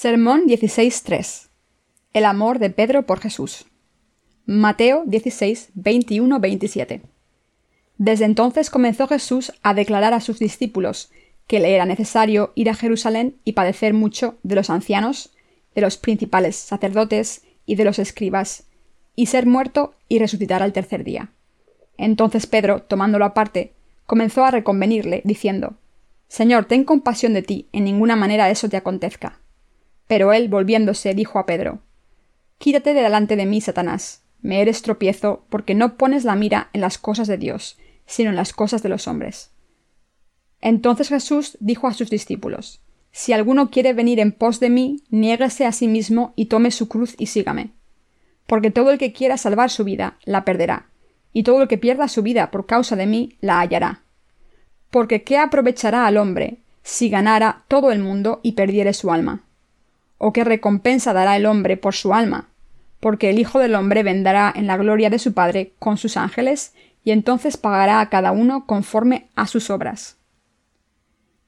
Sermón 16.3. El amor de Pedro por Jesús. Mateo 16, 21, 27. Desde entonces comenzó Jesús a declarar a sus discípulos que le era necesario ir a Jerusalén y padecer mucho de los ancianos, de los principales sacerdotes y de los escribas, y ser muerto y resucitar al tercer día. Entonces Pedro, tomándolo aparte, comenzó a reconvenirle, diciendo Señor, ten compasión de ti, en ninguna manera eso te acontezca pero él, volviéndose, dijo a Pedro Quítate de delante de mí, Satanás. Me eres tropiezo, porque no pones la mira en las cosas de Dios, sino en las cosas de los hombres. Entonces Jesús dijo a sus discípulos Si alguno quiere venir en pos de mí, niéguese a sí mismo y tome su cruz y sígame. Porque todo el que quiera salvar su vida, la perderá, y todo el que pierda su vida por causa de mí, la hallará. Porque ¿qué aprovechará al hombre si ganara todo el mundo y perdiere su alma? ¿O qué recompensa dará el hombre por su alma? Porque el Hijo del hombre vendrá en la gloria de su Padre con sus ángeles, y entonces pagará a cada uno conforme a sus obras.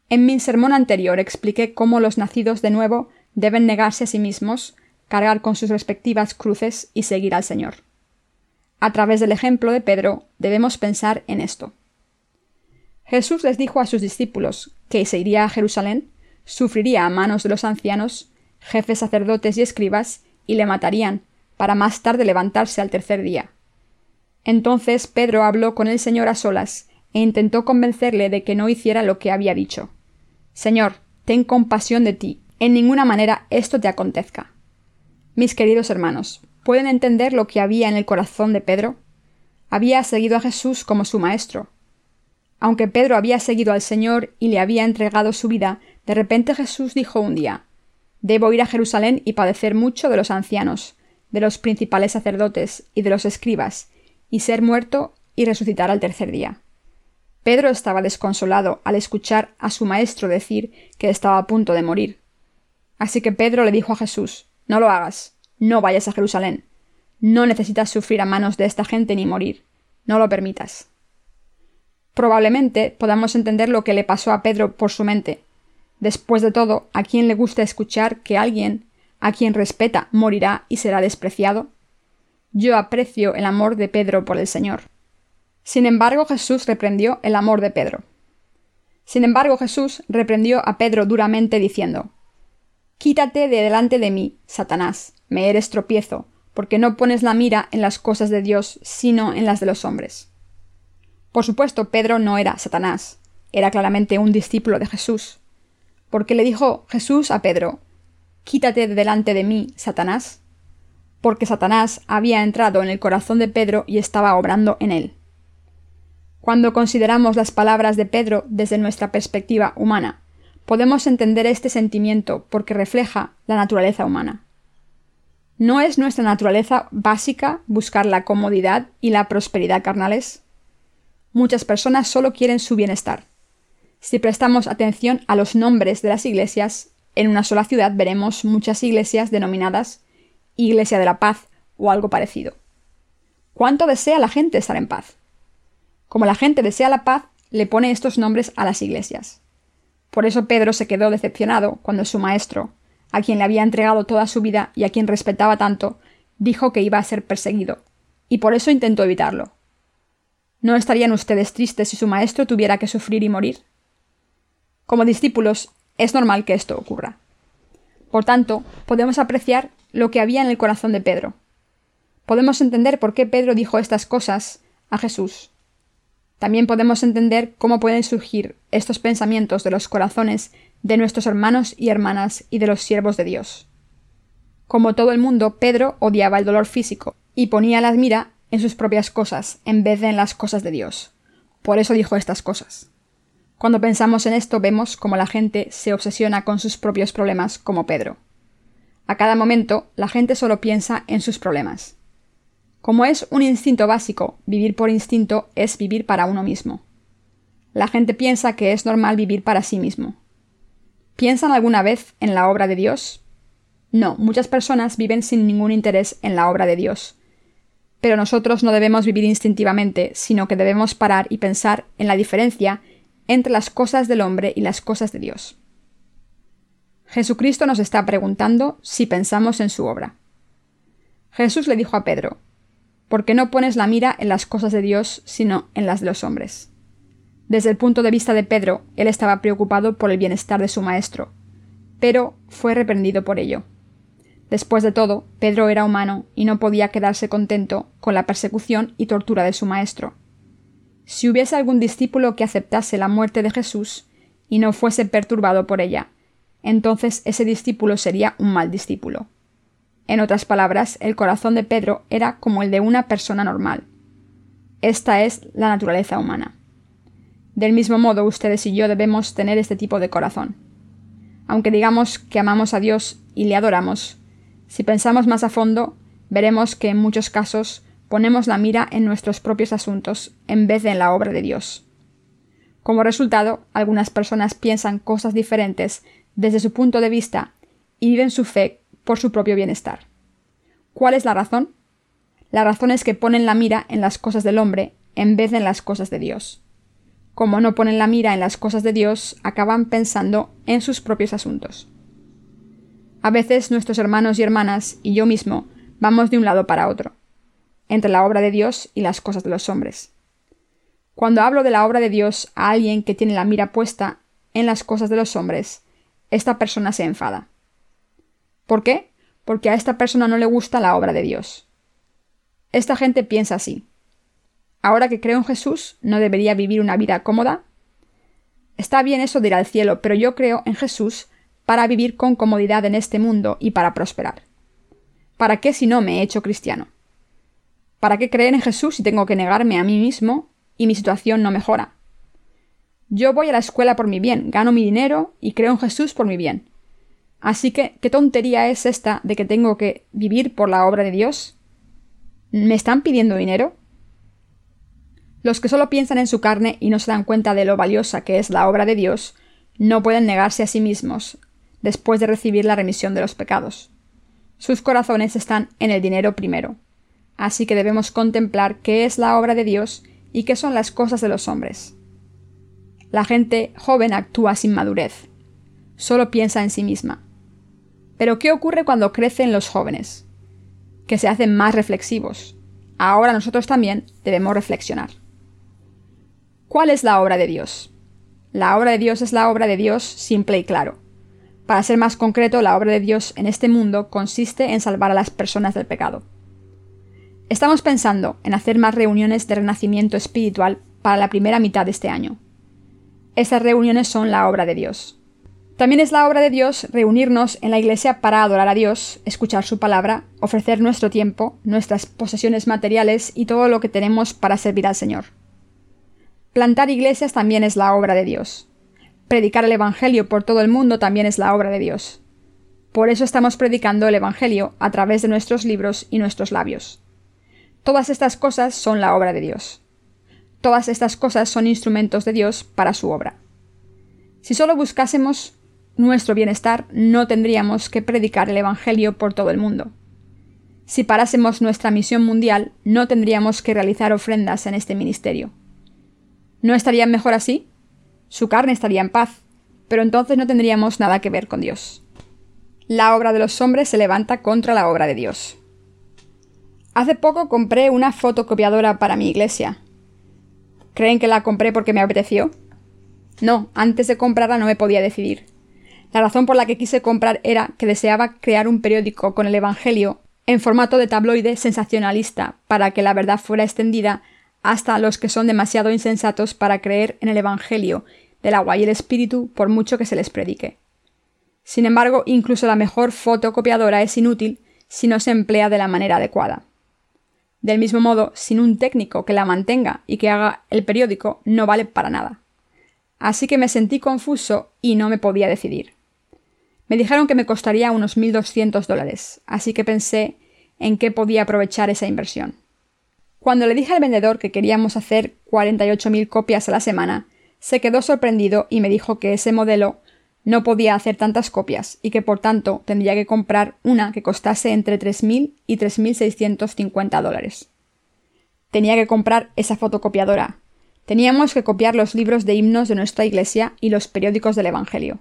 En mi sermón anterior expliqué cómo los nacidos de nuevo deben negarse a sí mismos, cargar con sus respectivas cruces y seguir al Señor. A través del ejemplo de Pedro debemos pensar en esto. Jesús les dijo a sus discípulos que se iría a Jerusalén, sufriría a manos de los ancianos, jefes sacerdotes y escribas, y le matarían, para más tarde levantarse al tercer día. Entonces Pedro habló con el Señor a solas, e intentó convencerle de que no hiciera lo que había dicho. Señor, ten compasión de ti, en ninguna manera esto te acontezca. Mis queridos hermanos, ¿pueden entender lo que había en el corazón de Pedro? Había seguido a Jesús como su maestro. Aunque Pedro había seguido al Señor y le había entregado su vida, de repente Jesús dijo un día Debo ir a Jerusalén y padecer mucho de los ancianos, de los principales sacerdotes y de los escribas, y ser muerto y resucitar al tercer día. Pedro estaba desconsolado al escuchar a su maestro decir que estaba a punto de morir. Así que Pedro le dijo a Jesús No lo hagas, no vayas a Jerusalén. No necesitas sufrir a manos de esta gente ni morir. No lo permitas. Probablemente podamos entender lo que le pasó a Pedro por su mente, Después de todo, ¿a quién le gusta escuchar que alguien, a quien respeta, morirá y será despreciado? Yo aprecio el amor de Pedro por el Señor. Sin embargo, Jesús reprendió el amor de Pedro. Sin embargo, Jesús reprendió a Pedro duramente diciendo Quítate de delante de mí, Satanás, me eres tropiezo, porque no pones la mira en las cosas de Dios, sino en las de los hombres. Por supuesto, Pedro no era Satanás, era claramente un discípulo de Jesús porque le dijo Jesús a Pedro, Quítate de delante de mí, Satanás, porque Satanás había entrado en el corazón de Pedro y estaba obrando en él. Cuando consideramos las palabras de Pedro desde nuestra perspectiva humana, podemos entender este sentimiento porque refleja la naturaleza humana. ¿No es nuestra naturaleza básica buscar la comodidad y la prosperidad carnales? Muchas personas solo quieren su bienestar. Si prestamos atención a los nombres de las iglesias, en una sola ciudad veremos muchas iglesias denominadas Iglesia de la Paz o algo parecido. ¿Cuánto desea la gente estar en paz? Como la gente desea la paz, le pone estos nombres a las iglesias. Por eso Pedro se quedó decepcionado cuando su maestro, a quien le había entregado toda su vida y a quien respetaba tanto, dijo que iba a ser perseguido, y por eso intentó evitarlo. ¿No estarían ustedes tristes si su maestro tuviera que sufrir y morir? Como discípulos, es normal que esto ocurra. Por tanto, podemos apreciar lo que había en el corazón de Pedro. Podemos entender por qué Pedro dijo estas cosas a Jesús. También podemos entender cómo pueden surgir estos pensamientos de los corazones de nuestros hermanos y hermanas y de los siervos de Dios. Como todo el mundo, Pedro odiaba el dolor físico y ponía la mira en sus propias cosas en vez de en las cosas de Dios. Por eso dijo estas cosas. Cuando pensamos en esto vemos cómo la gente se obsesiona con sus propios problemas como Pedro. A cada momento la gente solo piensa en sus problemas. Como es un instinto básico, vivir por instinto es vivir para uno mismo. La gente piensa que es normal vivir para sí mismo. ¿Piensan alguna vez en la obra de Dios? No, muchas personas viven sin ningún interés en la obra de Dios. Pero nosotros no debemos vivir instintivamente, sino que debemos parar y pensar en la diferencia entre las cosas del hombre y las cosas de Dios. Jesucristo nos está preguntando si pensamos en su obra. Jesús le dijo a Pedro, ¿por qué no pones la mira en las cosas de Dios, sino en las de los hombres? Desde el punto de vista de Pedro, él estaba preocupado por el bienestar de su maestro, pero fue reprendido por ello. Después de todo, Pedro era humano y no podía quedarse contento con la persecución y tortura de su maestro. Si hubiese algún discípulo que aceptase la muerte de Jesús y no fuese perturbado por ella, entonces ese discípulo sería un mal discípulo. En otras palabras, el corazón de Pedro era como el de una persona normal. Esta es la naturaleza humana. Del mismo modo, ustedes y yo debemos tener este tipo de corazón. Aunque digamos que amamos a Dios y le adoramos, si pensamos más a fondo, veremos que en muchos casos ponemos la mira en nuestros propios asuntos en vez de en la obra de Dios. Como resultado, algunas personas piensan cosas diferentes desde su punto de vista y viven su fe por su propio bienestar. ¿Cuál es la razón? La razón es que ponen la mira en las cosas del hombre en vez de en las cosas de Dios. Como no ponen la mira en las cosas de Dios, acaban pensando en sus propios asuntos. A veces nuestros hermanos y hermanas y yo mismo vamos de un lado para otro, entre la obra de Dios y las cosas de los hombres. Cuando hablo de la obra de Dios a alguien que tiene la mira puesta en las cosas de los hombres, esta persona se enfada. ¿Por qué? Porque a esta persona no le gusta la obra de Dios. Esta gente piensa así. Ahora que creo en Jesús, ¿no debería vivir una vida cómoda? Está bien eso de ir al cielo, pero yo creo en Jesús para vivir con comodidad en este mundo y para prosperar. ¿Para qué si no me he hecho cristiano? ¿Para qué creer en Jesús si tengo que negarme a mí mismo y mi situación no mejora? Yo voy a la escuela por mi bien, gano mi dinero y creo en Jesús por mi bien. Así que, ¿qué tontería es esta de que tengo que vivir por la obra de Dios? ¿Me están pidiendo dinero? Los que solo piensan en su carne y no se dan cuenta de lo valiosa que es la obra de Dios, no pueden negarse a sí mismos, después de recibir la remisión de los pecados. Sus corazones están en el dinero primero. Así que debemos contemplar qué es la obra de Dios y qué son las cosas de los hombres. La gente joven actúa sin madurez. Solo piensa en sí misma. Pero ¿qué ocurre cuando crecen los jóvenes? Que se hacen más reflexivos. Ahora nosotros también debemos reflexionar. ¿Cuál es la obra de Dios? La obra de Dios es la obra de Dios simple y claro. Para ser más concreto, la obra de Dios en este mundo consiste en salvar a las personas del pecado. Estamos pensando en hacer más reuniones de renacimiento espiritual para la primera mitad de este año. Estas reuniones son la obra de Dios. También es la obra de Dios reunirnos en la iglesia para adorar a Dios, escuchar su palabra, ofrecer nuestro tiempo, nuestras posesiones materiales y todo lo que tenemos para servir al Señor. Plantar iglesias también es la obra de Dios. Predicar el Evangelio por todo el mundo también es la obra de Dios. Por eso estamos predicando el Evangelio a través de nuestros libros y nuestros labios. Todas estas cosas son la obra de Dios. Todas estas cosas son instrumentos de Dios para su obra. Si solo buscásemos nuestro bienestar, no tendríamos que predicar el Evangelio por todo el mundo. Si parásemos nuestra misión mundial, no tendríamos que realizar ofrendas en este ministerio. ¿No estarían mejor así? su carne estaría en paz, pero entonces no tendríamos nada que ver con Dios. La obra de los hombres se levanta contra la obra de Dios. Hace poco compré una fotocopiadora para mi iglesia. ¿Creen que la compré porque me apeteció? No, antes de comprarla no me podía decidir. La razón por la que quise comprar era que deseaba crear un periódico con el Evangelio en formato de tabloide sensacionalista para que la verdad fuera extendida hasta los que son demasiado insensatos para creer en el Evangelio del agua y el Espíritu por mucho que se les predique. Sin embargo, incluso la mejor fotocopiadora es inútil si no se emplea de la manera adecuada. Del mismo modo, sin un técnico que la mantenga y que haga el periódico, no vale para nada. Así que me sentí confuso y no me podía decidir. Me dijeron que me costaría unos 1.200 dólares, así que pensé en qué podía aprovechar esa inversión. Cuando le dije al vendedor que queríamos hacer 48.000 copias a la semana, se quedó sorprendido y me dijo que ese modelo no podía hacer tantas copias y que por tanto tendría que comprar una que costase entre 3.000 y 3.650 dólares. Tenía que comprar esa fotocopiadora. Teníamos que copiar los libros de himnos de nuestra iglesia y los periódicos del Evangelio.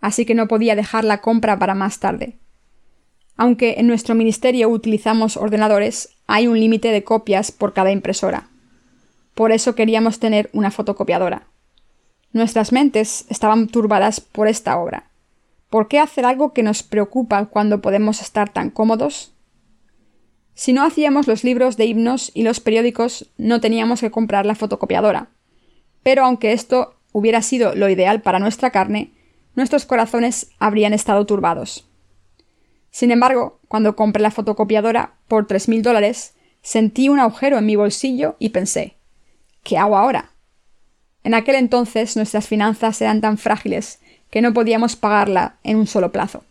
así que no podía dejar la compra para más tarde. Aunque en nuestro ministerio utilizamos ordenadores, hay un límite de copias por cada impresora. Por eso queríamos tener una fotocopiadora. Nuestras mentes estaban turbadas por esta obra. ¿Por qué hacer algo que nos preocupa cuando podemos estar tan cómodos? Si no hacíamos los libros de himnos y los periódicos, no teníamos que comprar la fotocopiadora. Pero aunque esto hubiera sido lo ideal para nuestra carne, nuestros corazones habrían estado turbados. Sin embargo, cuando compré la fotocopiadora por tres mil dólares, sentí un agujero en mi bolsillo y pensé ¿Qué hago ahora? En aquel entonces nuestras finanzas eran tan frágiles que no podíamos pagarla en un solo plazo.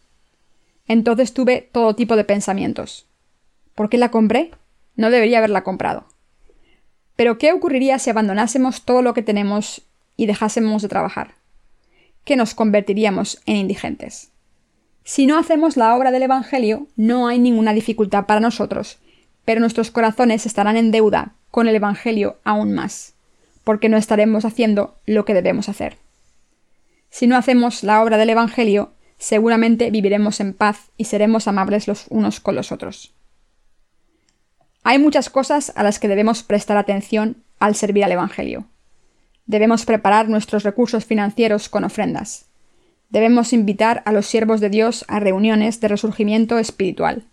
Entonces tuve todo tipo de pensamientos. ¿Por qué la compré? No debería haberla comprado. Pero ¿qué ocurriría si abandonásemos todo lo que tenemos y dejásemos de trabajar? Que nos convertiríamos en indigentes. Si no hacemos la obra del Evangelio, no hay ninguna dificultad para nosotros, pero nuestros corazones estarán en deuda con el Evangelio aún más, porque no estaremos haciendo lo que debemos hacer. Si no hacemos la obra del Evangelio, seguramente viviremos en paz y seremos amables los unos con los otros. Hay muchas cosas a las que debemos prestar atención al servir al Evangelio. Debemos preparar nuestros recursos financieros con ofrendas. Debemos invitar a los siervos de Dios a reuniones de resurgimiento espiritual.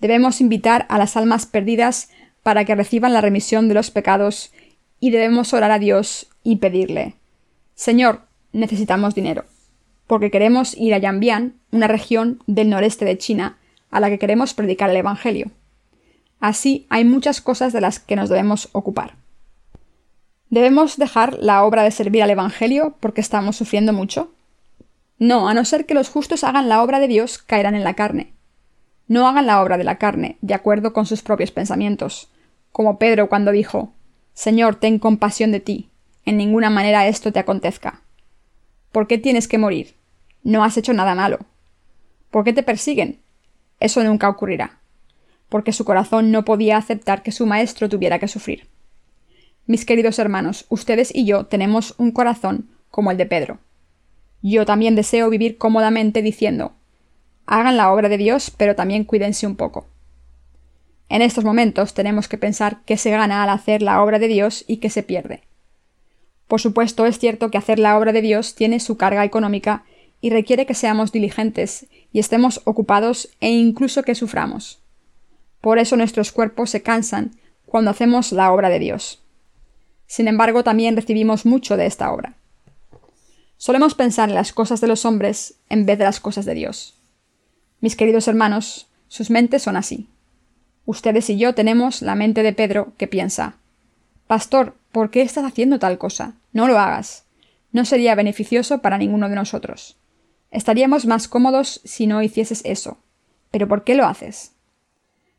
Debemos invitar a las almas perdidas para que reciban la remisión de los pecados y debemos orar a Dios y pedirle Señor, necesitamos dinero, porque queremos ir a Yanbian, una región del noreste de China, a la que queremos predicar el Evangelio. Así hay muchas cosas de las que nos debemos ocupar. ¿Debemos dejar la obra de servir al Evangelio porque estamos sufriendo mucho? No, a no ser que los justos hagan la obra de Dios, caerán en la carne. No hagan la obra de la carne, de acuerdo con sus propios pensamientos, como Pedro cuando dijo Señor, ten compasión de ti, en ninguna manera esto te acontezca. ¿Por qué tienes que morir? No has hecho nada malo. ¿Por qué te persiguen? Eso nunca ocurrirá, porque su corazón no podía aceptar que su maestro tuviera que sufrir. Mis queridos hermanos, ustedes y yo tenemos un corazón como el de Pedro. Yo también deseo vivir cómodamente diciendo hagan la obra de Dios, pero también cuídense un poco. En estos momentos tenemos que pensar qué se gana al hacer la obra de Dios y qué se pierde. Por supuesto, es cierto que hacer la obra de Dios tiene su carga económica y requiere que seamos diligentes y estemos ocupados e incluso que suframos. Por eso nuestros cuerpos se cansan cuando hacemos la obra de Dios. Sin embargo, también recibimos mucho de esta obra. Solemos pensar en las cosas de los hombres en vez de las cosas de Dios. Mis queridos hermanos, sus mentes son así. Ustedes y yo tenemos la mente de Pedro que piensa Pastor, ¿por qué estás haciendo tal cosa? No lo hagas. No sería beneficioso para ninguno de nosotros. Estaríamos más cómodos si no hicieses eso. ¿Pero por qué lo haces?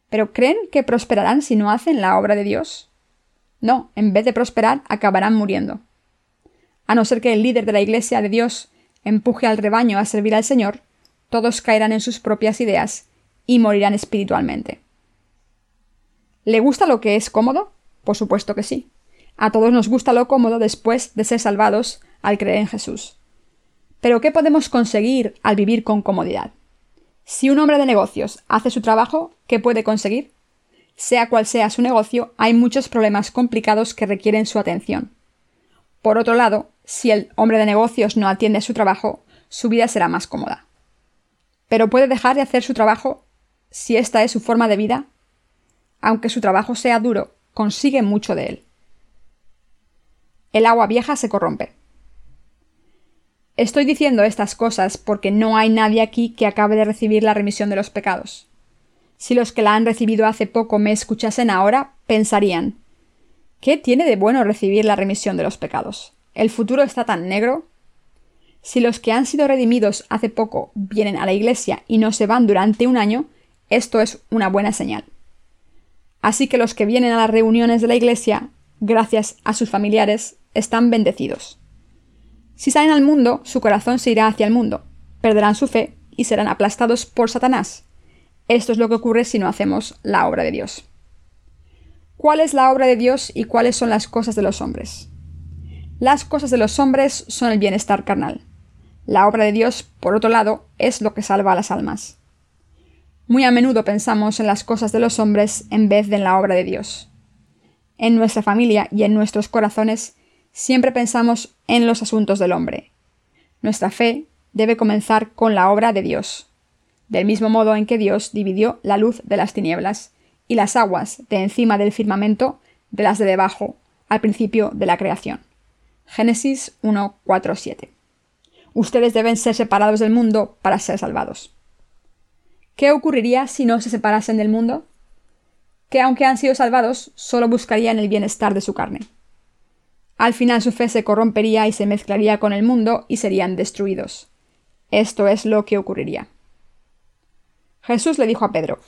¿Pero creen que prosperarán si no hacen la obra de Dios? No, en vez de prosperar, acabarán muriendo. A no ser que el líder de la Iglesia de Dios empuje al rebaño a servir al Señor, todos caerán en sus propias ideas y morirán espiritualmente. ¿Le gusta lo que es cómodo? Por supuesto que sí. A todos nos gusta lo cómodo después de ser salvados al creer en Jesús. Pero ¿qué podemos conseguir al vivir con comodidad? Si un hombre de negocios hace su trabajo, ¿qué puede conseguir? Sea cual sea su negocio, hay muchos problemas complicados que requieren su atención. Por otro lado, si el hombre de negocios no atiende su trabajo, su vida será más cómoda. Pero puede dejar de hacer su trabajo si esta es su forma de vida. Aunque su trabajo sea duro, consigue mucho de él. El agua vieja se corrompe. Estoy diciendo estas cosas porque no hay nadie aquí que acabe de recibir la remisión de los pecados. Si los que la han recibido hace poco me escuchasen ahora, pensarían ¿Qué tiene de bueno recibir la remisión de los pecados? ¿El futuro está tan negro? Si los que han sido redimidos hace poco vienen a la iglesia y no se van durante un año, esto es una buena señal. Así que los que vienen a las reuniones de la iglesia, gracias a sus familiares, están bendecidos. Si salen al mundo, su corazón se irá hacia el mundo, perderán su fe y serán aplastados por Satanás. Esto es lo que ocurre si no hacemos la obra de Dios. ¿Cuál es la obra de Dios y cuáles son las cosas de los hombres? Las cosas de los hombres son el bienestar carnal. La obra de Dios, por otro lado, es lo que salva a las almas. Muy a menudo pensamos en las cosas de los hombres en vez de en la obra de Dios. En nuestra familia y en nuestros corazones siempre pensamos en los asuntos del hombre. Nuestra fe debe comenzar con la obra de Dios, del mismo modo en que Dios dividió la luz de las tinieblas y las aguas de encima del firmamento de las de debajo al principio de la creación. Génesis 1, 7. Ustedes deben ser separados del mundo para ser salvados. ¿Qué ocurriría si no se separasen del mundo? Que aunque han sido salvados, solo buscarían el bienestar de su carne. Al final su fe se corrompería y se mezclaría con el mundo y serían destruidos. Esto es lo que ocurriría. Jesús le dijo a Pedro,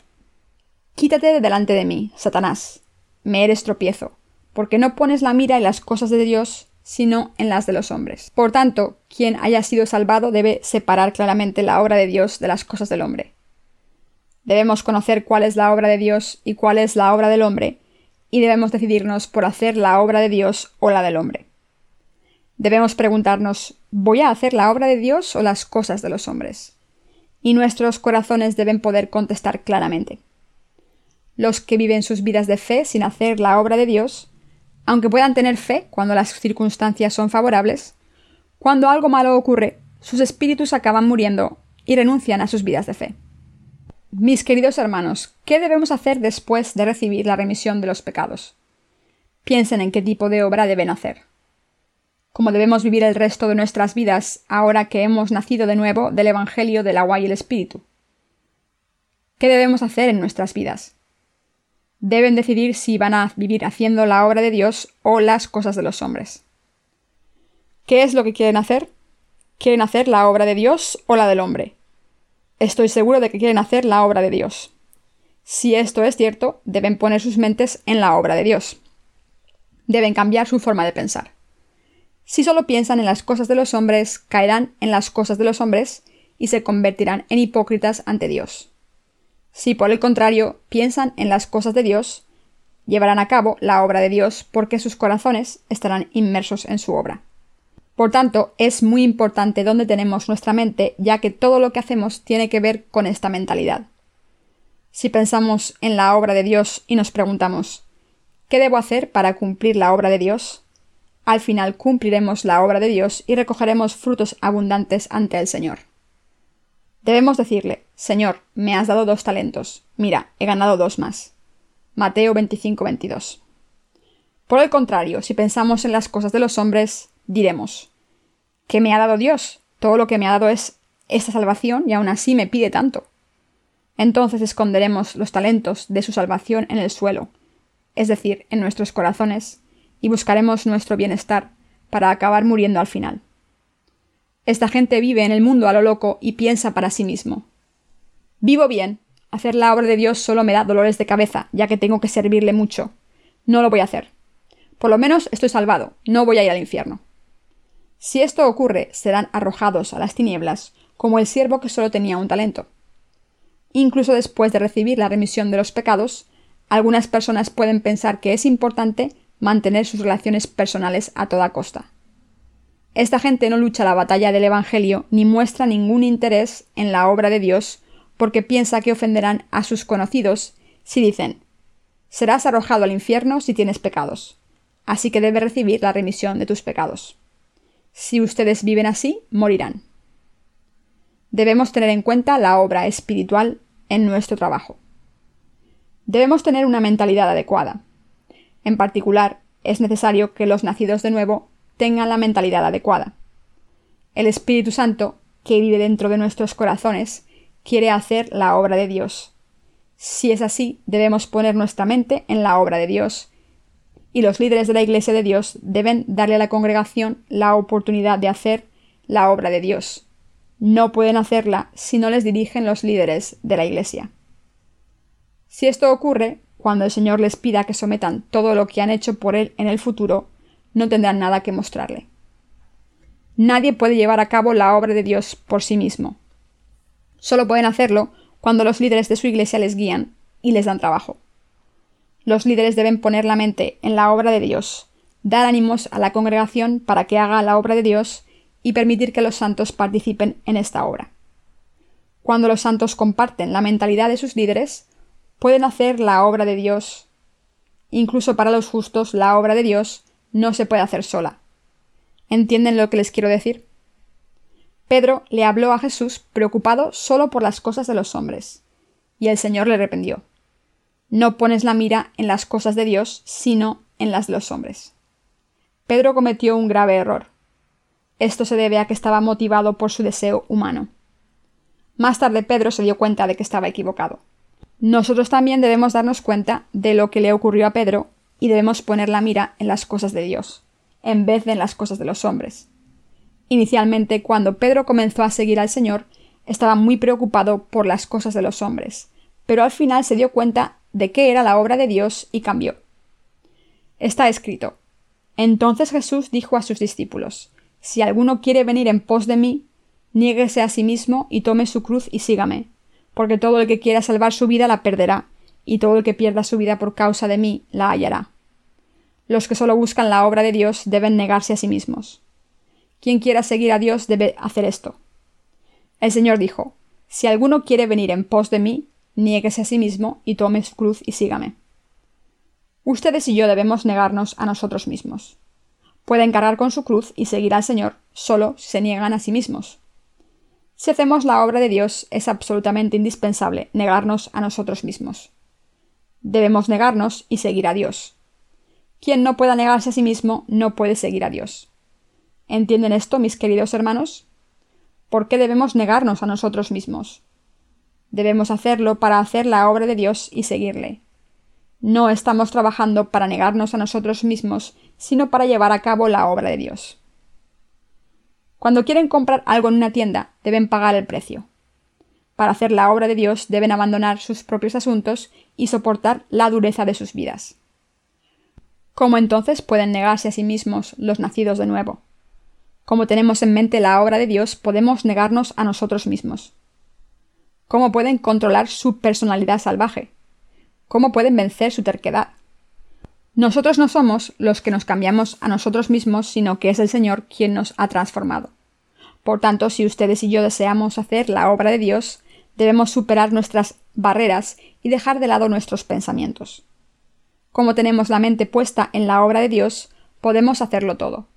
Quítate de delante de mí, Satanás, me eres tropiezo, porque no pones la mira en las cosas de Dios, sino en las de los hombres. Por tanto, quien haya sido salvado debe separar claramente la obra de Dios de las cosas del hombre. Debemos conocer cuál es la obra de Dios y cuál es la obra del hombre, y debemos decidirnos por hacer la obra de Dios o la del hombre. Debemos preguntarnos ¿voy a hacer la obra de Dios o las cosas de los hombres? Y nuestros corazones deben poder contestar claramente. Los que viven sus vidas de fe sin hacer la obra de Dios, aunque puedan tener fe cuando las circunstancias son favorables, cuando algo malo ocurre, sus espíritus acaban muriendo y renuncian a sus vidas de fe. Mis queridos hermanos, ¿qué debemos hacer después de recibir la remisión de los pecados? Piensen en qué tipo de obra deben hacer. ¿Cómo debemos vivir el resto de nuestras vidas ahora que hemos nacido de nuevo del Evangelio del agua y el Espíritu. ¿Qué debemos hacer en nuestras vidas? Deben decidir si van a vivir haciendo la obra de Dios o las cosas de los hombres. ¿Qué es lo que quieren hacer? ¿Quieren hacer la obra de Dios o la del hombre? Estoy seguro de que quieren hacer la obra de Dios. Si esto es cierto, deben poner sus mentes en la obra de Dios. Deben cambiar su forma de pensar. Si solo piensan en las cosas de los hombres, caerán en las cosas de los hombres y se convertirán en hipócritas ante Dios. Si por el contrario piensan en las cosas de Dios, llevarán a cabo la obra de Dios porque sus corazones estarán inmersos en su obra. Por tanto, es muy importante dónde tenemos nuestra mente, ya que todo lo que hacemos tiene que ver con esta mentalidad. Si pensamos en la obra de Dios y nos preguntamos ¿qué debo hacer para cumplir la obra de Dios? Al final cumpliremos la obra de Dios y recogeremos frutos abundantes ante el Señor. Debemos decirle Señor, me has dado dos talentos. Mira, he ganado dos más. Mateo 25, 22. Por el contrario, si pensamos en las cosas de los hombres, diremos, ¿qué me ha dado Dios? Todo lo que me ha dado es esta salvación y aún así me pide tanto. Entonces esconderemos los talentos de su salvación en el suelo, es decir, en nuestros corazones, y buscaremos nuestro bienestar para acabar muriendo al final. Esta gente vive en el mundo a lo loco y piensa para sí mismo. Vivo bien. Hacer la obra de Dios solo me da dolores de cabeza, ya que tengo que servirle mucho. No lo voy a hacer. Por lo menos estoy salvado, no voy a ir al infierno. Si esto ocurre, serán arrojados a las tinieblas, como el siervo que solo tenía un talento. Incluso después de recibir la remisión de los pecados, algunas personas pueden pensar que es importante mantener sus relaciones personales a toda costa. Esta gente no lucha la batalla del Evangelio ni muestra ningún interés en la obra de Dios porque piensa que ofenderán a sus conocidos si dicen serás arrojado al infierno si tienes pecados, así que debes recibir la remisión de tus pecados. Si ustedes viven así, morirán. Debemos tener en cuenta la obra espiritual en nuestro trabajo. Debemos tener una mentalidad adecuada. En particular, es necesario que los nacidos de nuevo tengan la mentalidad adecuada. El Espíritu Santo, que vive dentro de nuestros corazones, quiere hacer la obra de Dios. Si es así, debemos poner nuestra mente en la obra de Dios y los líderes de la Iglesia de Dios deben darle a la congregación la oportunidad de hacer la obra de Dios. No pueden hacerla si no les dirigen los líderes de la Iglesia. Si esto ocurre, cuando el Señor les pida que sometan todo lo que han hecho por Él en el futuro, no tendrán nada que mostrarle. Nadie puede llevar a cabo la obra de Dios por sí mismo. Solo pueden hacerlo cuando los líderes de su iglesia les guían y les dan trabajo. Los líderes deben poner la mente en la obra de Dios, dar ánimos a la congregación para que haga la obra de Dios y permitir que los santos participen en esta obra. Cuando los santos comparten la mentalidad de sus líderes, pueden hacer la obra de Dios. Incluso para los justos, la obra de Dios no se puede hacer sola. ¿Entienden lo que les quiero decir? Pedro le habló a Jesús preocupado solo por las cosas de los hombres, y el Señor le reprendió. No pones la mira en las cosas de Dios, sino en las de los hombres. Pedro cometió un grave error. Esto se debe a que estaba motivado por su deseo humano. Más tarde Pedro se dio cuenta de que estaba equivocado. Nosotros también debemos darnos cuenta de lo que le ocurrió a Pedro y debemos poner la mira en las cosas de Dios, en vez de en las cosas de los hombres. Inicialmente, cuando Pedro comenzó a seguir al Señor, estaba muy preocupado por las cosas de los hombres, pero al final se dio cuenta de qué era la obra de Dios y cambió. Está escrito. Entonces Jesús dijo a sus discípulos, Si alguno quiere venir en pos de mí, niéguese a sí mismo y tome su cruz y sígame, porque todo el que quiera salvar su vida la perderá, y todo el que pierda su vida por causa de mí la hallará. Los que solo buscan la obra de Dios deben negarse a sí mismos. Quien quiera seguir a Dios debe hacer esto. El Señor dijo, Si alguno quiere venir en pos de mí, niéguese a sí mismo y tome su cruz y sígame. Ustedes y yo debemos negarnos a nosotros mismos. Pueden cargar con su cruz y seguir al Señor solo si se niegan a sí mismos. Si hacemos la obra de Dios, es absolutamente indispensable negarnos a nosotros mismos. Debemos negarnos y seguir a Dios. Quien no pueda negarse a sí mismo no puede seguir a Dios. ¿Entienden esto, mis queridos hermanos? ¿Por qué debemos negarnos a nosotros mismos? Debemos hacerlo para hacer la obra de Dios y seguirle. No estamos trabajando para negarnos a nosotros mismos, sino para llevar a cabo la obra de Dios. Cuando quieren comprar algo en una tienda, deben pagar el precio. Para hacer la obra de Dios deben abandonar sus propios asuntos y soportar la dureza de sus vidas. ¿Cómo entonces pueden negarse a sí mismos los nacidos de nuevo? Como tenemos en mente la obra de Dios, podemos negarnos a nosotros mismos. ¿Cómo pueden controlar su personalidad salvaje? ¿Cómo pueden vencer su terquedad? Nosotros no somos los que nos cambiamos a nosotros mismos, sino que es el Señor quien nos ha transformado. Por tanto, si ustedes y yo deseamos hacer la obra de Dios, debemos superar nuestras barreras y dejar de lado nuestros pensamientos. Como tenemos la mente puesta en la obra de Dios, podemos hacerlo todo.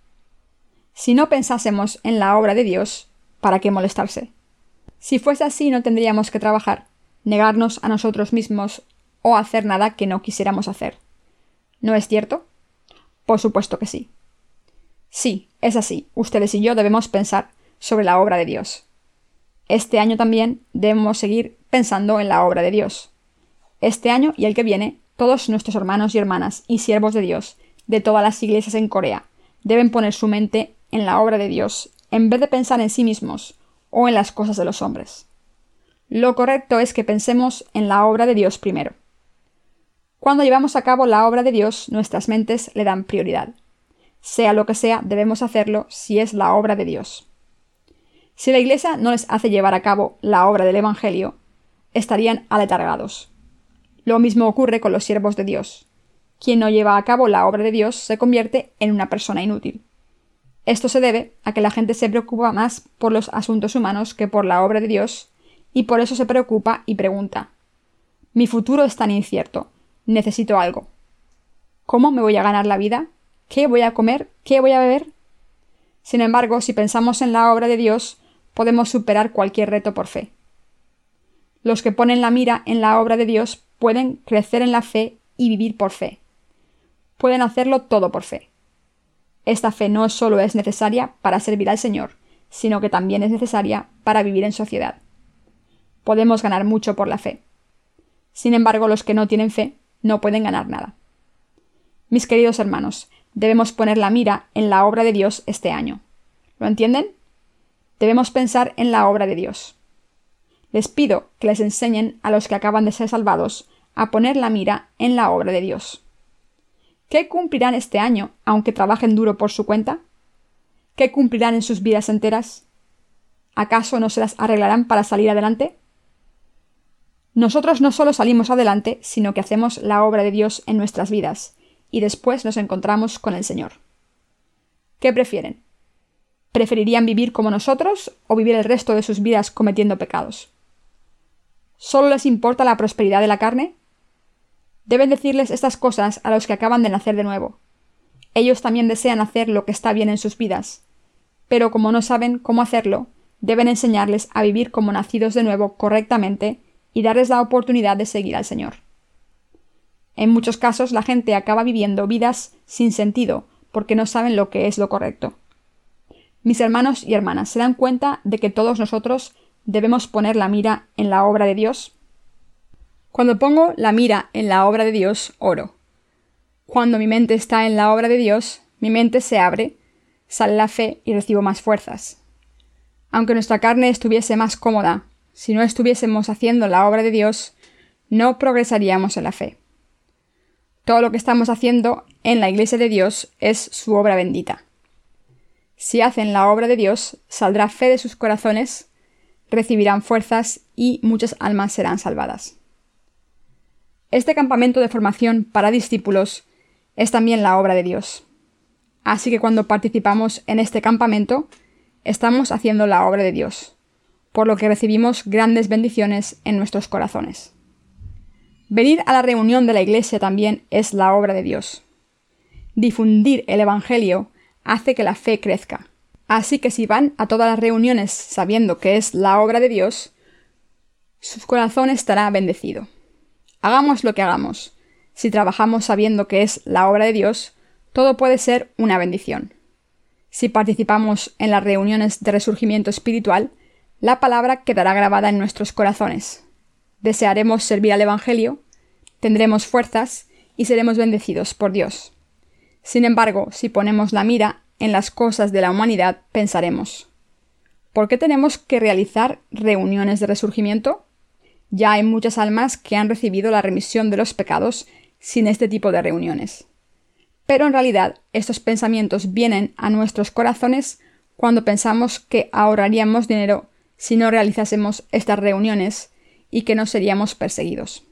Si no pensásemos en la obra de Dios, ¿para qué molestarse? Si fuese así, no tendríamos que trabajar, negarnos a nosotros mismos o hacer nada que no quisiéramos hacer. ¿No es cierto? Por supuesto que sí. Sí, es así. Ustedes y yo debemos pensar sobre la obra de Dios. Este año también debemos seguir pensando en la obra de Dios. Este año y el que viene, todos nuestros hermanos y hermanas y siervos de Dios de todas las iglesias en Corea deben poner su mente en la obra de Dios en vez de pensar en sí mismos o en las cosas de los hombres. Lo correcto es que pensemos en la obra de Dios primero. Cuando llevamos a cabo la obra de Dios, nuestras mentes le dan prioridad. Sea lo que sea, debemos hacerlo si es la obra de Dios. Si la Iglesia no les hace llevar a cabo la obra del Evangelio, estarían aletargados. Lo mismo ocurre con los siervos de Dios. Quien no lleva a cabo la obra de Dios se convierte en una persona inútil. Esto se debe a que la gente se preocupa más por los asuntos humanos que por la obra de Dios, y por eso se preocupa y pregunta Mi futuro es tan incierto. Necesito algo. ¿Cómo me voy a ganar la vida? ¿Qué voy a comer? ¿Qué voy a beber? Sin embargo, si pensamos en la obra de Dios, podemos superar cualquier reto por fe. Los que ponen la mira en la obra de Dios pueden crecer en la fe y vivir por fe. Pueden hacerlo todo por fe. Esta fe no solo es necesaria para servir al Señor, sino que también es necesaria para vivir en sociedad. Podemos ganar mucho por la fe. Sin embargo, los que no tienen fe no pueden ganar nada. Mis queridos hermanos, debemos poner la mira en la obra de Dios este año. ¿Lo entienden? Debemos pensar en la obra de Dios. Les pido que les enseñen a los que acaban de ser salvados a poner la mira en la obra de Dios. ¿Qué cumplirán este año, aunque trabajen duro por su cuenta? ¿Qué cumplirán en sus vidas enteras? ¿Acaso no se las arreglarán para salir adelante? Nosotros no solo salimos adelante, sino que hacemos la obra de Dios en nuestras vidas, y después nos encontramos con el Señor. ¿Qué prefieren? ¿Preferirían vivir como nosotros o vivir el resto de sus vidas cometiendo pecados? ¿Solo les importa la prosperidad de la carne? Deben decirles estas cosas a los que acaban de nacer de nuevo. Ellos también desean hacer lo que está bien en sus vidas, pero como no saben cómo hacerlo, deben enseñarles a vivir como nacidos de nuevo correctamente y darles la oportunidad de seguir al Señor. En muchos casos la gente acaba viviendo vidas sin sentido porque no saben lo que es lo correcto. Mis hermanos y hermanas, ¿se dan cuenta de que todos nosotros debemos poner la mira en la obra de Dios? Cuando pongo la mira en la obra de Dios, oro. Cuando mi mente está en la obra de Dios, mi mente se abre, sale la fe y recibo más fuerzas. Aunque nuestra carne estuviese más cómoda, si no estuviésemos haciendo la obra de Dios, no progresaríamos en la fe. Todo lo que estamos haciendo en la Iglesia de Dios es su obra bendita. Si hacen la obra de Dios, saldrá fe de sus corazones, recibirán fuerzas y muchas almas serán salvadas. Este campamento de formación para discípulos es también la obra de Dios. Así que cuando participamos en este campamento, estamos haciendo la obra de Dios, por lo que recibimos grandes bendiciones en nuestros corazones. Venir a la reunión de la Iglesia también es la obra de Dios. Difundir el Evangelio hace que la fe crezca. Así que si van a todas las reuniones sabiendo que es la obra de Dios, su corazón estará bendecido. Hagamos lo que hagamos. Si trabajamos sabiendo que es la obra de Dios, todo puede ser una bendición. Si participamos en las reuniones de resurgimiento espiritual, la palabra quedará grabada en nuestros corazones, desearemos servir al Evangelio, tendremos fuerzas y seremos bendecidos por Dios. Sin embargo, si ponemos la mira en las cosas de la humanidad, pensaremos ¿Por qué tenemos que realizar reuniones de resurgimiento? Ya hay muchas almas que han recibido la remisión de los pecados sin este tipo de reuniones. Pero en realidad estos pensamientos vienen a nuestros corazones cuando pensamos que ahorraríamos dinero si no realizásemos estas reuniones y que no seríamos perseguidos.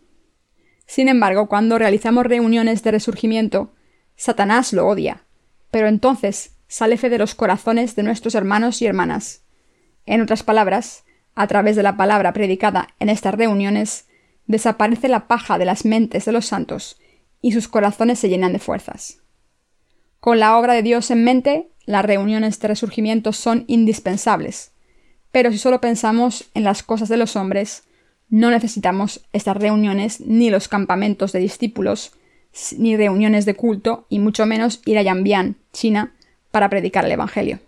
Sin embargo, cuando realizamos reuniones de resurgimiento, Satanás lo odia, pero entonces sale fe de los corazones de nuestros hermanos y hermanas. En otras palabras, a través de la palabra predicada en estas reuniones, desaparece la paja de las mentes de los santos y sus corazones se llenan de fuerzas. Con la obra de Dios en mente, las reuniones de resurgimiento son indispensables, pero si solo pensamos en las cosas de los hombres, no necesitamos estas reuniones ni los campamentos de discípulos, ni reuniones de culto, y mucho menos ir a Yanbian, China, para predicar el Evangelio.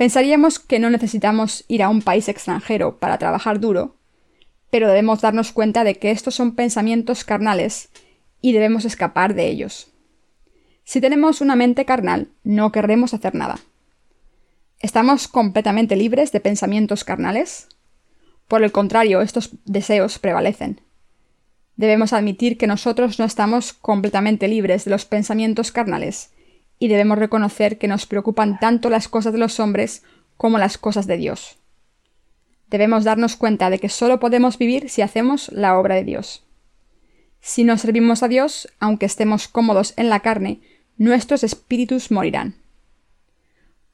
Pensaríamos que no necesitamos ir a un país extranjero para trabajar duro, pero debemos darnos cuenta de que estos son pensamientos carnales y debemos escapar de ellos. Si tenemos una mente carnal, no querremos hacer nada. ¿Estamos completamente libres de pensamientos carnales? Por el contrario, estos deseos prevalecen. Debemos admitir que nosotros no estamos completamente libres de los pensamientos carnales, y debemos reconocer que nos preocupan tanto las cosas de los hombres como las cosas de Dios. Debemos darnos cuenta de que solo podemos vivir si hacemos la obra de Dios. Si no servimos a Dios, aunque estemos cómodos en la carne, nuestros espíritus morirán.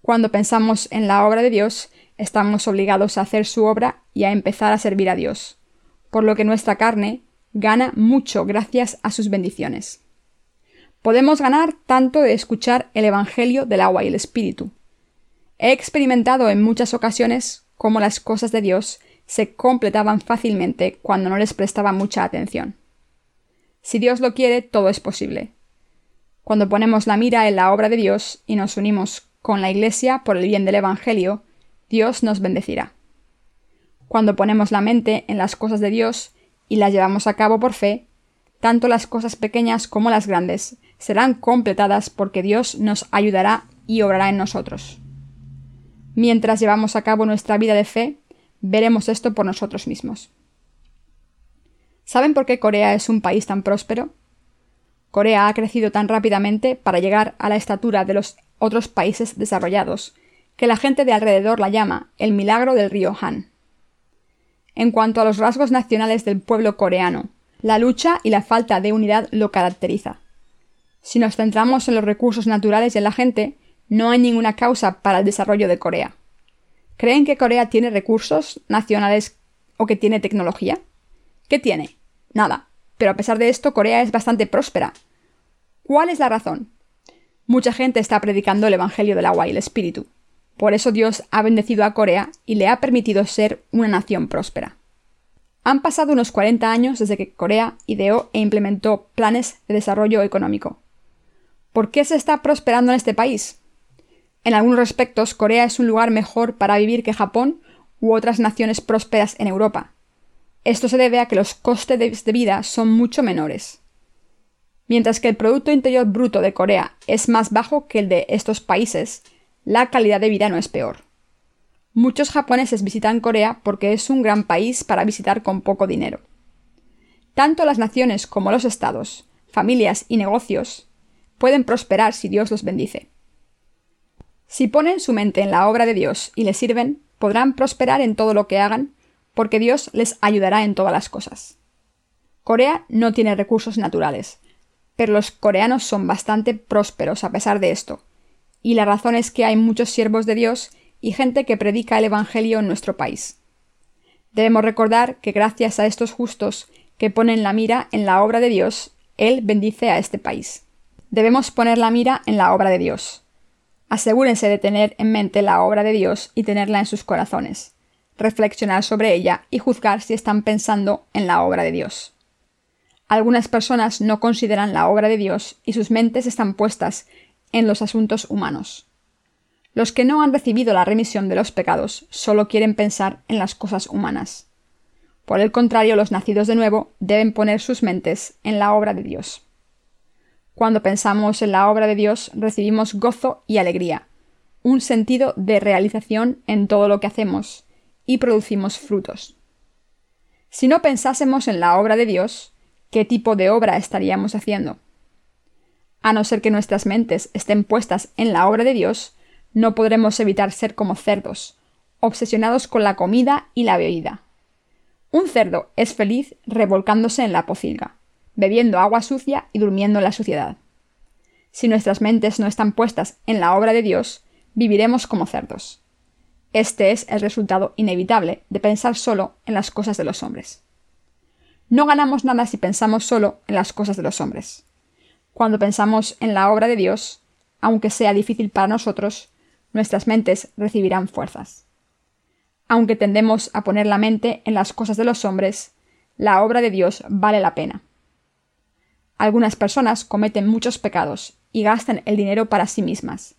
Cuando pensamos en la obra de Dios, estamos obligados a hacer su obra y a empezar a servir a Dios, por lo que nuestra carne gana mucho gracias a sus bendiciones. Podemos ganar tanto de escuchar el Evangelio del agua y el Espíritu. He experimentado en muchas ocasiones cómo las cosas de Dios se completaban fácilmente cuando no les prestaba mucha atención. Si Dios lo quiere, todo es posible. Cuando ponemos la mira en la obra de Dios y nos unimos con la Iglesia por el bien del Evangelio, Dios nos bendecirá. Cuando ponemos la mente en las cosas de Dios y las llevamos a cabo por fe, tanto las cosas pequeñas como las grandes serán completadas porque Dios nos ayudará y obrará en nosotros. Mientras llevamos a cabo nuestra vida de fe, veremos esto por nosotros mismos. ¿Saben por qué Corea es un país tan próspero? Corea ha crecido tan rápidamente para llegar a la estatura de los otros países desarrollados, que la gente de alrededor la llama el milagro del río Han. En cuanto a los rasgos nacionales del pueblo coreano, la lucha y la falta de unidad lo caracteriza. Si nos centramos en los recursos naturales y en la gente, no hay ninguna causa para el desarrollo de Corea. ¿Creen que Corea tiene recursos nacionales o que tiene tecnología? ¿Qué tiene? Nada. Pero a pesar de esto, Corea es bastante próspera. ¿Cuál es la razón? Mucha gente está predicando el Evangelio del agua y el Espíritu. Por eso Dios ha bendecido a Corea y le ha permitido ser una nación próspera. Han pasado unos 40 años desde que Corea ideó e implementó planes de desarrollo económico. ¿Por qué se está prosperando en este país? En algunos respectos, Corea es un lugar mejor para vivir que Japón u otras naciones prósperas en Europa. Esto se debe a que los costes de vida son mucho menores. Mientras que el Producto Interior Bruto de Corea es más bajo que el de estos países, la calidad de vida no es peor. Muchos japoneses visitan Corea porque es un gran país para visitar con poco dinero. Tanto las naciones como los estados, familias y negocios pueden prosperar si Dios los bendice. Si ponen su mente en la obra de Dios y le sirven, podrán prosperar en todo lo que hagan, porque Dios les ayudará en todas las cosas. Corea no tiene recursos naturales, pero los coreanos son bastante prósperos a pesar de esto, y la razón es que hay muchos siervos de Dios y gente que predica el Evangelio en nuestro país. Debemos recordar que gracias a estos justos que ponen la mira en la obra de Dios, Él bendice a este país. Debemos poner la mira en la obra de Dios. Asegúrense de tener en mente la obra de Dios y tenerla en sus corazones, reflexionar sobre ella y juzgar si están pensando en la obra de Dios. Algunas personas no consideran la obra de Dios y sus mentes están puestas en los asuntos humanos. Los que no han recibido la remisión de los pecados solo quieren pensar en las cosas humanas. Por el contrario, los nacidos de nuevo deben poner sus mentes en la obra de Dios. Cuando pensamos en la obra de Dios recibimos gozo y alegría, un sentido de realización en todo lo que hacemos, y producimos frutos. Si no pensásemos en la obra de Dios, ¿qué tipo de obra estaríamos haciendo? A no ser que nuestras mentes estén puestas en la obra de Dios, no podremos evitar ser como cerdos, obsesionados con la comida y la bebida. Un cerdo es feliz revolcándose en la pocilga bebiendo agua sucia y durmiendo en la suciedad. Si nuestras mentes no están puestas en la obra de Dios, viviremos como cerdos. Este es el resultado inevitable de pensar solo en las cosas de los hombres. No ganamos nada si pensamos solo en las cosas de los hombres. Cuando pensamos en la obra de Dios, aunque sea difícil para nosotros, nuestras mentes recibirán fuerzas. Aunque tendemos a poner la mente en las cosas de los hombres, la obra de Dios vale la pena. Algunas personas cometen muchos pecados y gastan el dinero para sí mismas,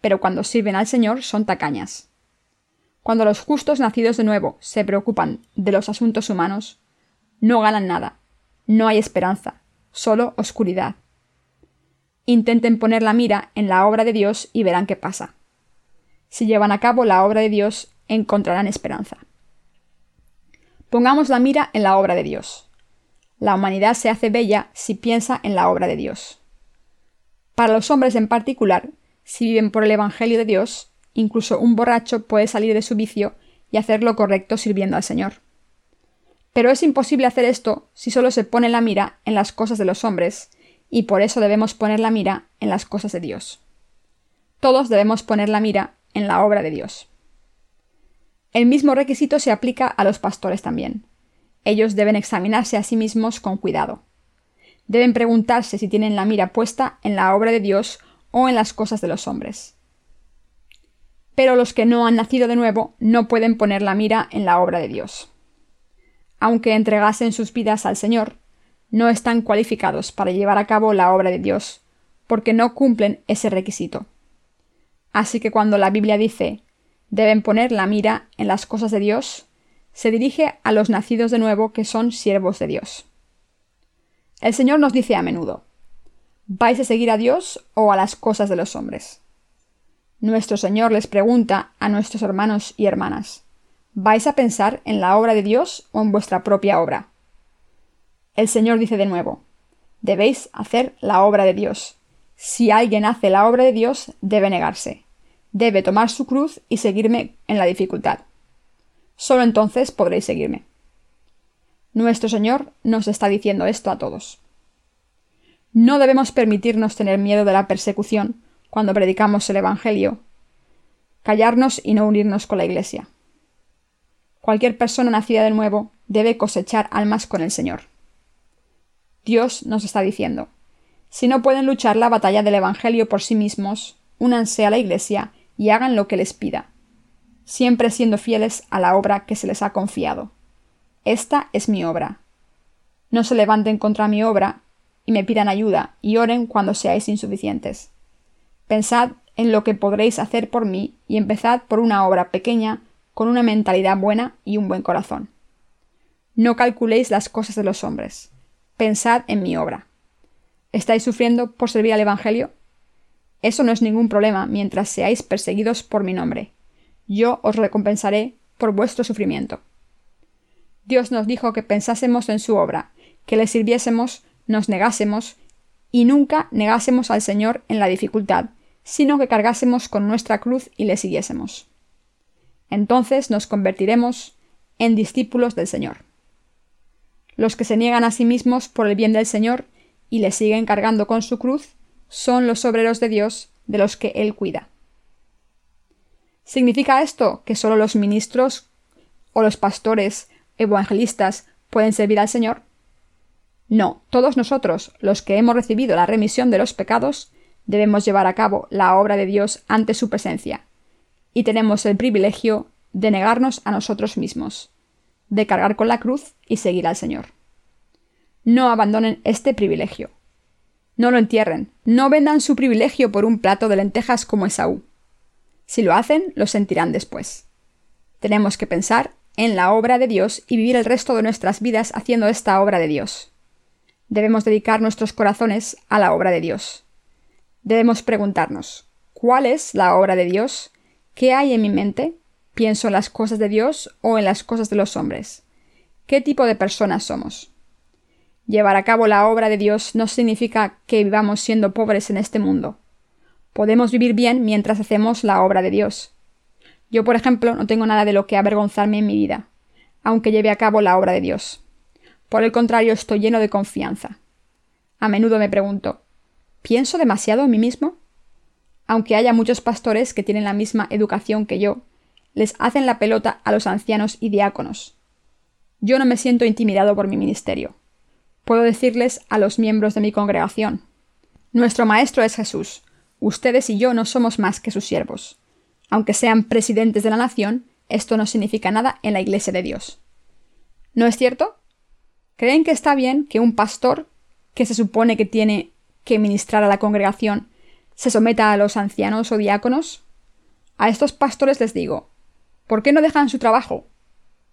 pero cuando sirven al Señor son tacañas. Cuando los justos nacidos de nuevo se preocupan de los asuntos humanos, no ganan nada, no hay esperanza, solo oscuridad. Intenten poner la mira en la obra de Dios y verán qué pasa. Si llevan a cabo la obra de Dios, encontrarán esperanza. Pongamos la mira en la obra de Dios. La humanidad se hace bella si piensa en la obra de Dios. Para los hombres en particular, si viven por el Evangelio de Dios, incluso un borracho puede salir de su vicio y hacer lo correcto sirviendo al Señor. Pero es imposible hacer esto si solo se pone la mira en las cosas de los hombres, y por eso debemos poner la mira en las cosas de Dios. Todos debemos poner la mira en la obra de Dios. El mismo requisito se aplica a los pastores también. Ellos deben examinarse a sí mismos con cuidado. Deben preguntarse si tienen la mira puesta en la obra de Dios o en las cosas de los hombres. Pero los que no han nacido de nuevo no pueden poner la mira en la obra de Dios. Aunque entregasen sus vidas al Señor, no están cualificados para llevar a cabo la obra de Dios, porque no cumplen ese requisito. Así que cuando la Biblia dice deben poner la mira en las cosas de Dios, se dirige a los nacidos de nuevo que son siervos de Dios. El Señor nos dice a menudo, ¿vais a seguir a Dios o a las cosas de los hombres? Nuestro Señor les pregunta a nuestros hermanos y hermanas, ¿vais a pensar en la obra de Dios o en vuestra propia obra? El Señor dice de nuevo, debéis hacer la obra de Dios. Si alguien hace la obra de Dios, debe negarse, debe tomar su cruz y seguirme en la dificultad. Solo entonces podréis seguirme. Nuestro Señor nos está diciendo esto a todos. No debemos permitirnos tener miedo de la persecución, cuando predicamos el Evangelio, callarnos y no unirnos con la Iglesia. Cualquier persona nacida de nuevo debe cosechar almas con el Señor. Dios nos está diciendo, si no pueden luchar la batalla del Evangelio por sí mismos, únanse a la Iglesia y hagan lo que les pida, siempre siendo fieles a la obra que se les ha confiado. Esta es mi obra. No se levanten contra mi obra y me pidan ayuda y oren cuando seáis insuficientes. Pensad en lo que podréis hacer por mí y empezad por una obra pequeña con una mentalidad buena y un buen corazón. No calculéis las cosas de los hombres. Pensad en mi obra. ¿Estáis sufriendo por servir al Evangelio? Eso no es ningún problema mientras seáis perseguidos por mi nombre. Yo os recompensaré por vuestro sufrimiento. Dios nos dijo que pensásemos en su obra, que le sirviésemos, nos negásemos y nunca negásemos al Señor en la dificultad, sino que cargásemos con nuestra cruz y le siguiésemos. Entonces nos convertiremos en discípulos del Señor. Los que se niegan a sí mismos por el bien del Señor y le siguen cargando con su cruz son los obreros de Dios de los que Él cuida. ¿Significa esto que solo los ministros o los pastores evangelistas pueden servir al Señor? No, todos nosotros, los que hemos recibido la remisión de los pecados, debemos llevar a cabo la obra de Dios ante su presencia, y tenemos el privilegio de negarnos a nosotros mismos, de cargar con la cruz y seguir al Señor. No abandonen este privilegio. No lo entierren, no vendan su privilegio por un plato de lentejas como Esaú. Si lo hacen, lo sentirán después. Tenemos que pensar en la obra de Dios y vivir el resto de nuestras vidas haciendo esta obra de Dios. Debemos dedicar nuestros corazones a la obra de Dios. Debemos preguntarnos, ¿cuál es la obra de Dios? ¿Qué hay en mi mente? ¿Pienso en las cosas de Dios o en las cosas de los hombres? ¿Qué tipo de personas somos? Llevar a cabo la obra de Dios no significa que vivamos siendo pobres en este mundo. Podemos vivir bien mientras hacemos la obra de Dios. Yo, por ejemplo, no tengo nada de lo que avergonzarme en mi vida, aunque lleve a cabo la obra de Dios. Por el contrario, estoy lleno de confianza. A menudo me pregunto, ¿pienso demasiado en mí mismo? aunque haya muchos pastores que tienen la misma educación que yo, les hacen la pelota a los ancianos y diáconos. Yo no me siento intimidado por mi ministerio. Puedo decirles a los miembros de mi congregación, Nuestro Maestro es Jesús, ustedes y yo no somos más que sus siervos. Aunque sean presidentes de la nación, esto no significa nada en la Iglesia de Dios. ¿No es cierto? ¿Creen que está bien que un pastor, que se supone que tiene que ministrar a la congregación, se someta a los ancianos o diáconos? A estos pastores les digo, ¿por qué no dejan su trabajo?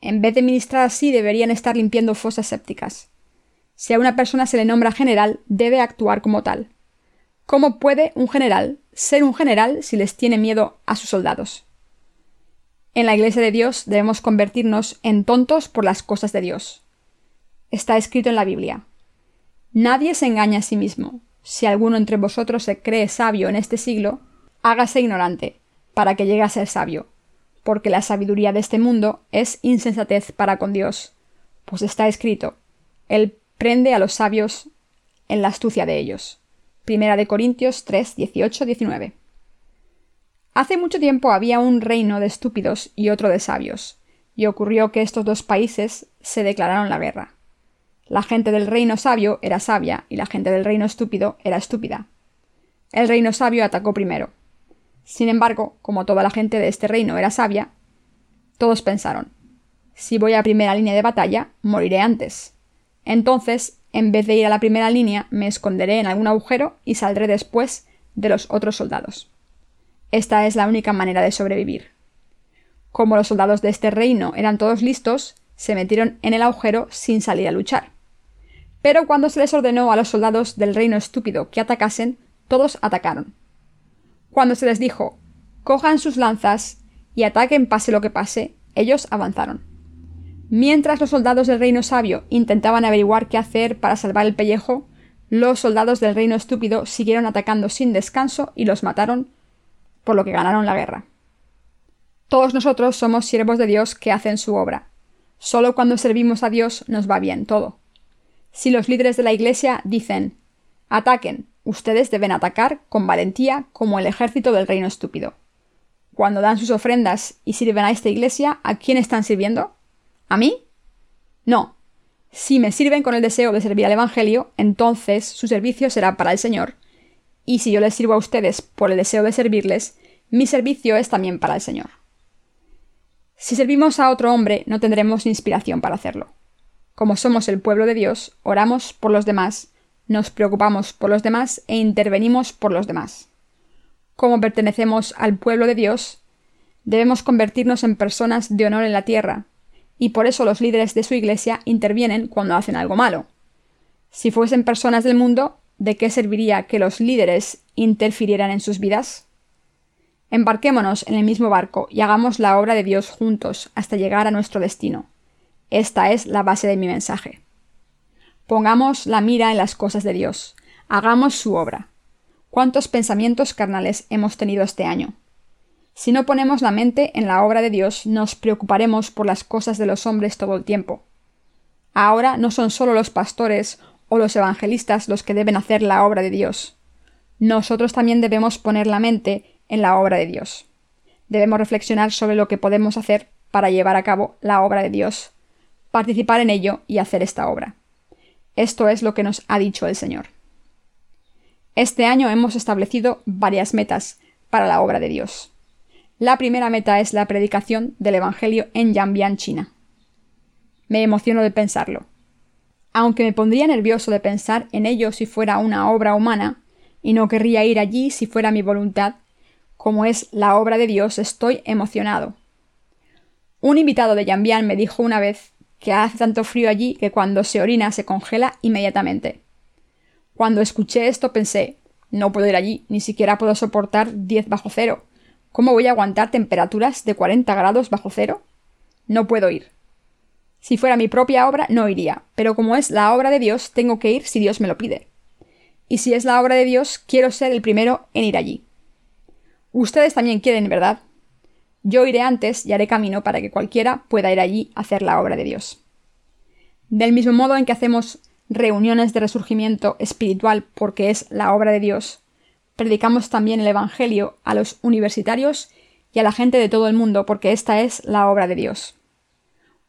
En vez de ministrar así deberían estar limpiando fosas sépticas. Si a una persona se le nombra general, debe actuar como tal. ¿Cómo puede un general ser un general si les tiene miedo a sus soldados? En la Iglesia de Dios debemos convertirnos en tontos por las cosas de Dios. Está escrito en la Biblia. Nadie se engaña a sí mismo. Si alguno entre vosotros se cree sabio en este siglo, hágase ignorante, para que llegue a ser sabio, porque la sabiduría de este mundo es insensatez para con Dios, pues está escrito, Él prende a los sabios en la astucia de ellos. Primera de Corintios 3, 18, 19. Hace mucho tiempo había un reino de estúpidos y otro de sabios, y ocurrió que estos dos países se declararon la guerra. La gente del reino sabio era sabia y la gente del reino estúpido era estúpida. El reino sabio atacó primero. Sin embargo, como toda la gente de este reino era sabia, todos pensaron si voy a primera línea de batalla, moriré antes. Entonces, en vez de ir a la primera línea, me esconderé en algún agujero y saldré después de los otros soldados. Esta es la única manera de sobrevivir. Como los soldados de este reino eran todos listos, se metieron en el agujero sin salir a luchar. Pero cuando se les ordenó a los soldados del reino estúpido que atacasen, todos atacaron. Cuando se les dijo cojan sus lanzas y ataquen pase lo que pase, ellos avanzaron. Mientras los soldados del reino sabio intentaban averiguar qué hacer para salvar el pellejo, los soldados del reino estúpido siguieron atacando sin descanso y los mataron, por lo que ganaron la guerra. Todos nosotros somos siervos de Dios que hacen su obra. Solo cuando servimos a Dios nos va bien todo. Si los líderes de la Iglesia dicen ataquen ustedes deben atacar con valentía como el ejército del reino estúpido. Cuando dan sus ofrendas y sirven a esta iglesia, ¿a quién están sirviendo? ¿A mí? No. Si me sirven con el deseo de servir al Evangelio, entonces su servicio será para el Señor. Y si yo les sirvo a ustedes por el deseo de servirles, mi servicio es también para el Señor. Si servimos a otro hombre, no tendremos inspiración para hacerlo. Como somos el pueblo de Dios, oramos por los demás, nos preocupamos por los demás e intervenimos por los demás. Como pertenecemos al pueblo de Dios, debemos convertirnos en personas de honor en la tierra, y por eso los líderes de su iglesia intervienen cuando hacen algo malo. Si fuesen personas del mundo, ¿de qué serviría que los líderes interfirieran en sus vidas? Embarquémonos en el mismo barco y hagamos la obra de Dios juntos hasta llegar a nuestro destino. Esta es la base de mi mensaje. Pongamos la mira en las cosas de Dios. Hagamos su obra. ¿Cuántos pensamientos carnales hemos tenido este año? Si no ponemos la mente en la obra de Dios, nos preocuparemos por las cosas de los hombres todo el tiempo. Ahora no son solo los pastores o los evangelistas los que deben hacer la obra de Dios. Nosotros también debemos poner la mente en la obra de Dios. Debemos reflexionar sobre lo que podemos hacer para llevar a cabo la obra de Dios, participar en ello y hacer esta obra. Esto es lo que nos ha dicho el Señor. Este año hemos establecido varias metas para la obra de Dios. La primera meta es la predicación del Evangelio en Yambian, China. Me emociono de pensarlo. Aunque me pondría nervioso de pensar en ello si fuera una obra humana, y no querría ir allí si fuera mi voluntad, como es la obra de Dios, estoy emocionado. Un invitado de Yambian me dijo una vez que hace tanto frío allí que cuando se orina se congela inmediatamente. Cuando escuché esto pensé, no puedo ir allí, ni siquiera puedo soportar 10 bajo cero. ¿Cómo voy a aguantar temperaturas de 40 grados bajo cero? No puedo ir. Si fuera mi propia obra, no iría, pero como es la obra de Dios, tengo que ir si Dios me lo pide. Y si es la obra de Dios, quiero ser el primero en ir allí. Ustedes también quieren, ¿verdad? Yo iré antes y haré camino para que cualquiera pueda ir allí a hacer la obra de Dios. Del mismo modo en que hacemos reuniones de resurgimiento espiritual porque es la obra de Dios, predicamos también el Evangelio a los universitarios y a la gente de todo el mundo porque esta es la obra de Dios.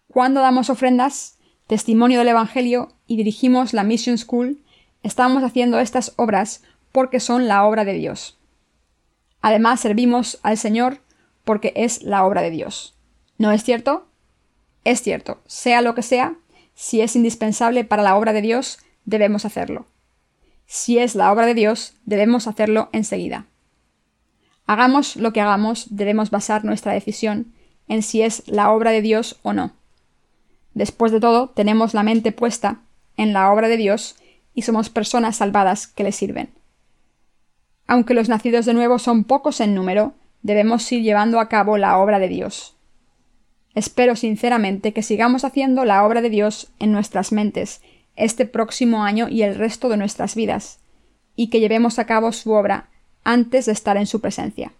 Cuando damos ofrendas, testimonio del Evangelio y dirigimos la Mission School, estamos haciendo estas obras porque son la obra de Dios. Además, servimos al Señor porque es la obra de Dios. ¿No es cierto? Es cierto, sea lo que sea, si es indispensable para la obra de Dios, debemos hacerlo. Si es la obra de Dios, debemos hacerlo enseguida. Hagamos lo que hagamos, debemos basar nuestra decisión en si es la obra de Dios o no. Después de todo, tenemos la mente puesta en la obra de Dios y somos personas salvadas que le sirven. Aunque los nacidos de nuevo son pocos en número, debemos ir llevando a cabo la obra de Dios. Espero sinceramente que sigamos haciendo la obra de Dios en nuestras mentes este próximo año y el resto de nuestras vidas, y que llevemos a cabo su obra antes de estar en su presencia.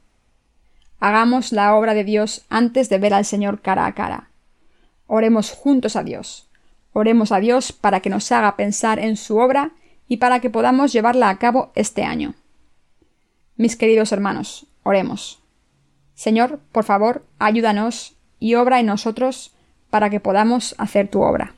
Hagamos la obra de Dios antes de ver al Señor cara a cara. Oremos juntos a Dios. Oremos a Dios para que nos haga pensar en su obra y para que podamos llevarla a cabo este año. Mis queridos hermanos, oremos. Señor, por favor, ayúdanos y obra en nosotros para que podamos hacer tu obra.